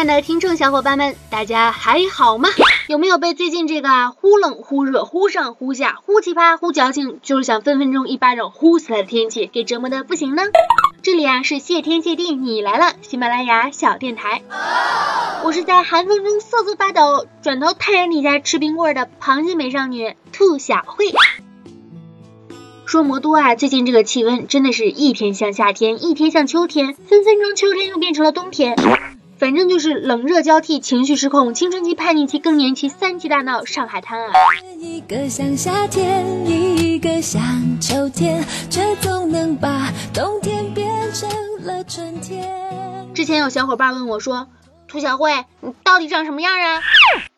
亲爱的听众小伙伴们，大家还好吗？有没有被最近这个忽冷忽热、忽上忽下、忽奇葩忽矫情，就是想分分钟一巴掌呼死他的天气给折磨的不行呢？这里啊是谢天谢地你来了，喜马拉雅小电台，我是在寒风中瑟瑟发抖，转头太阳底下吃冰棍的螃蟹美少女兔小慧。说魔都啊，最近这个气温真的是一天像夏天，一天像秋天，分分钟秋天又变成了冬天。反正就是冷热交替，情绪失控，青春期、叛逆期、更年期，三期大闹上海滩啊！一个像夏天，一个像秋天，却总能把冬天变成了春天。之前有小伙伴问我说：“涂小慧，你到底长什么样啊？”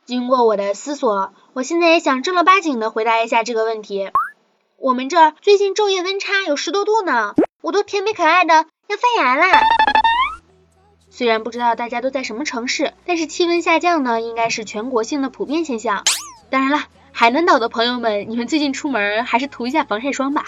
经过我的思索，我现在也想正儿八经的回答一下这个问题。我们这儿最近昼夜温差有十多度呢，我都甜美可爱的要发芽啦！虽然不知道大家都在什么城市，但是气温下降呢，应该是全国性的普遍现象。当然了，海南岛的朋友们，你们最近出门还是涂一下防晒霜吧。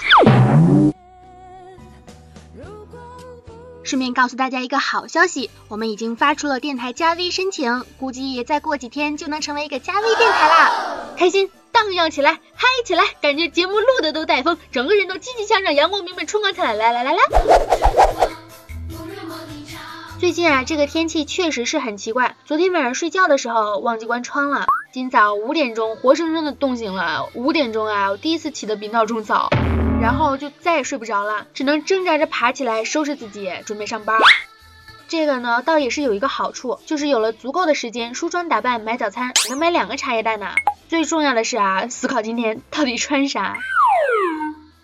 顺便告诉大家一个好消息，我们已经发出了电台加 V 申请，估计再过几天就能成为一个加 V 电台啦！开心荡漾起来，嗨起来，感觉节目录的都带风，整个人都积极向上，阳光明媚，春光灿烂！来来来来。最近啊，这个天气确实是很奇怪。昨天晚上睡觉的时候忘记关窗了，今早五点钟活生生的冻醒了。五点钟啊，我第一次起的比闹钟早，然后就再也睡不着了，只能挣扎着爬起来收拾自己，准备上班。这个呢，倒也是有一个好处，就是有了足够的时间梳妆打扮、买早餐，能买两个茶叶蛋呢。最重要的是啊，思考今天到底穿啥。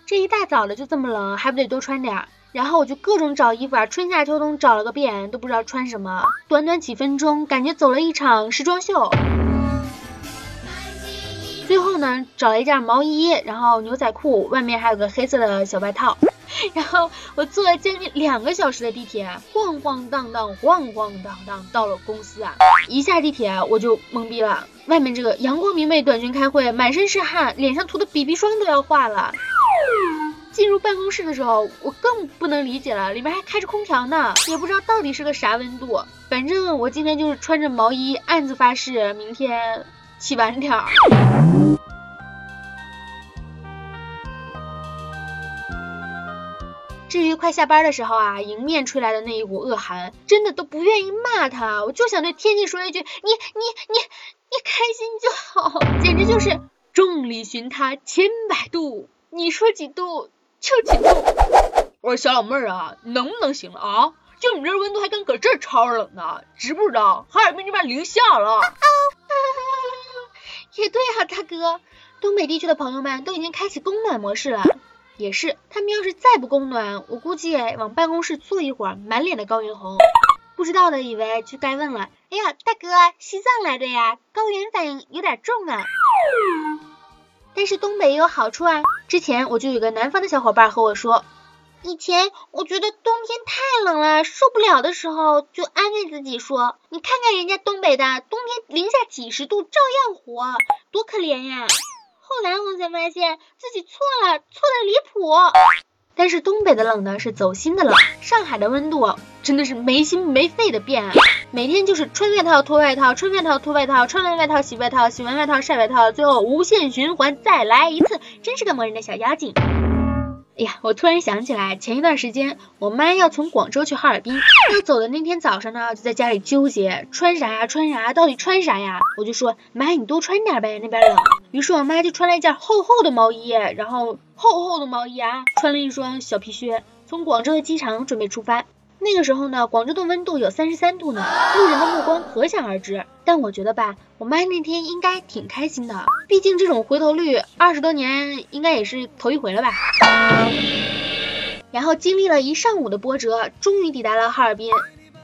这一大早的就这么冷，还不得多穿点。然后我就各种找衣服啊，春夏秋冬找了个遍，都不知道穿什么。短短几分钟，感觉走了一场时装秀。最后呢，找了一件毛衣，然后牛仔裤，外面还有个黑色的小外套。然后我坐了将近两个小时的地铁，晃晃荡荡，晃晃荡荡到了公司啊。一下地铁我就懵逼了，外面这个阳光明媚，短裙开会，满身是汗，脸上涂的 BB 霜都要化了。进入办公室的时候，我更不能理解了，里面还开着空调呢，也不知道到底是个啥温度。反正我今天就是穿着毛衣，暗自发誓，明天起晚点儿。至于快下班的时候啊，迎面吹来的那一股恶寒，真的都不愿意骂他，我就想对天气说一句：你你你你开心就好，简直就是众里寻他千百度，你说几度？就几度，我说小老妹儿啊，能不能行了啊？就你这温度还敢搁这儿超冷呢？知不知道哈尔滨这边零下了？啊 也对啊，大哥，东北地区的朋友们都已经开启供暖模式了。也是，他们要是再不供暖，我估计往办公室坐一会儿，满脸的高原红。不知道的以为就该问了，哎呀，大哥，西藏来的呀？高原反应有点重啊。但是东北也有好处啊！之前我就有个南方的小伙伴和我说，以前我觉得冬天太冷了，受不了的时候，就安慰自己说，你看看人家东北的，冬天零下几十度照样活，多可怜呀！后来我才发现自己错了，错的离谱。但是东北的冷呢是走心的冷，上海的温度真的是没心没肺的变啊，每天就是穿外套脱外套，穿外套脱外套，穿完外套洗外套，洗完外套晒外套，最后无限循环再来一次，真是个磨人的小妖精。哎呀，我突然想起来，前一段时间我妈要从广州去哈尔滨，要走的那天早上呢，就在家里纠结穿啥呀，穿啥，到底穿啥呀？我就说妈，你多穿点呗，那边冷。于是我妈就穿了一件厚厚的毛衣，然后厚厚的毛衣啊，穿了一双小皮靴，从广州的机场准备出发。那个时候呢，广州的温度有三十三度呢，路人的目光可想而知。但我觉得吧，我妈那天应该挺开心的，毕竟这种回头率二十多年应该也是头一回了吧。然后经历了一上午的波折，终于抵达了哈尔滨。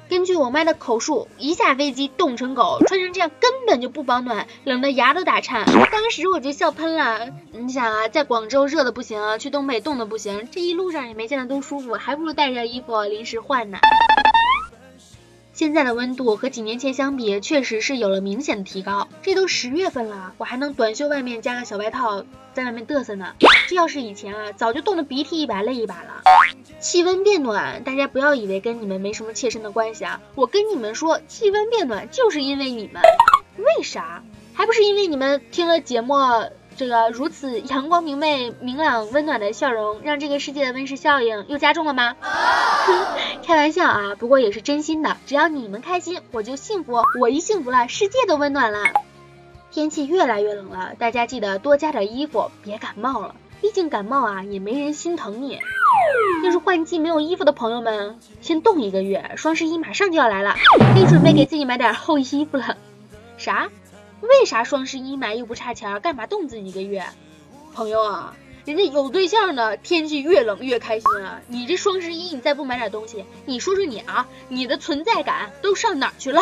根据我妈的口述，一下飞机冻成狗，穿成这样根本就不保暖，冷得牙都打颤。当时我就笑喷了。你想啊，在广州热的不行，去东北冻的不行，这一路上也没见得多舒服，还不如带着衣服临时换呢。现在的温度和几年前相比，确实是有了明显的提高。这都十月份了，我还能短袖外面加个小外套在外面嘚瑟呢。这要是以前啊，早就冻得鼻涕一把泪一把了。气温变暖，大家不要以为跟你们没什么切身的关系啊！我跟你们说，气温变暖就是因为你们。为啥？还不是因为你们听了节目，这个如此阳光明媚、明朗温暖的笑容，让这个世界的温室效应又加重了吗？开玩笑啊，不过也是真心的。只要你们开心，我就幸福。我一幸福了，世界都温暖了。天气越来越冷了，大家记得多加点衣服，别感冒了。毕竟感冒啊，也没人心疼你。要是换季没有衣服的朋友们，先冻一个月，双十一马上就要来了，可以准备给自己买点厚衣服了。啥？为啥双十一买又不差钱，干嘛冻自己一个月？朋友啊，人家有对象呢，天气越冷越开心啊。你这双十一你再不买点东西，你说说你啊，你的存在感都上哪儿去了？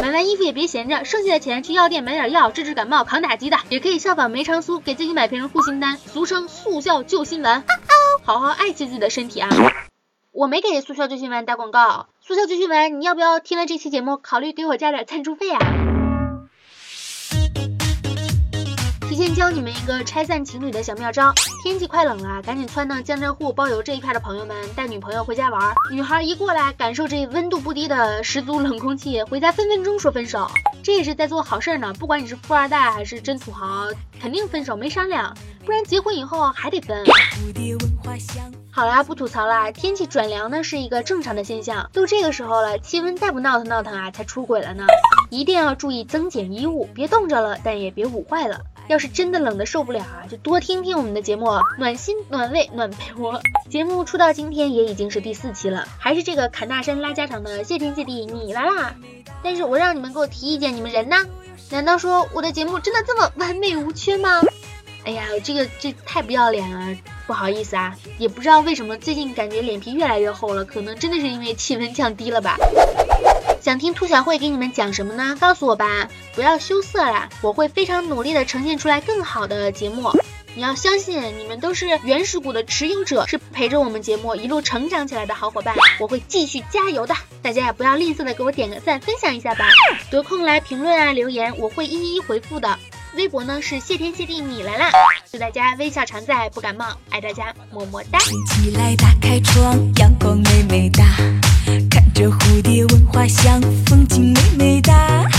买完衣服也别闲着，剩下的钱去药店买点药，治治感冒、抗打击的。也可以效仿梅长苏，给自己买瓶护心丹，俗称速效救心丸。好好爱惜自己的身体啊！我没给速效救心丸打广告，速效救心丸，你要不要听了这期节目，考虑给我加点赞助费啊？提前教你们一个拆散情侣的小妙招：天气快冷了，赶紧窜到江浙沪包邮这一片的朋友们带女朋友回家玩。女孩一过来，感受这温度不低的十足冷空气，回家分分钟说分手。这也是在做好事呢。不管你是富二代还是真土豪，肯定分手没商量，不然结婚以后还得分。好啦，不吐槽啦，天气转凉呢是一个正常的现象。都这个时候了，气温再不闹腾闹腾啊，才出轨了呢。一定要注意增减衣物，别冻着了，但也别捂坏了。要是真的冷的受不了啊，就多听听我们的节目，暖心暖胃暖被窝。节目出到今天也已经是第四期了，还是这个侃大山拉家常的谢天谢地你来啦！但是我让你们给我提意见，你们人呢？难道说我的节目真的这么完美无缺吗？哎呀，这个这太不要脸了，不好意思啊，也不知道为什么最近感觉脸皮越来越厚了，可能真的是因为气温降低了吧。想听兔小慧给你们讲什么呢？告诉我吧，不要羞涩啦，我会非常努力的呈现出来更好的节目。你要相信，你们都是原始股的持有者，是陪着我们节目一路成长起来的好伙伴，我会继续加油的。大家也不要吝啬的给我点个赞，分享一下吧。得空来评论啊留言，我会一一回复的。微博呢是谢天谢地你来啦，祝大家微笑常在，不感冒，爱大家，么么哒。起来，打开窗，阳光美美哒。这蝴蝶闻花香，风景美美哒。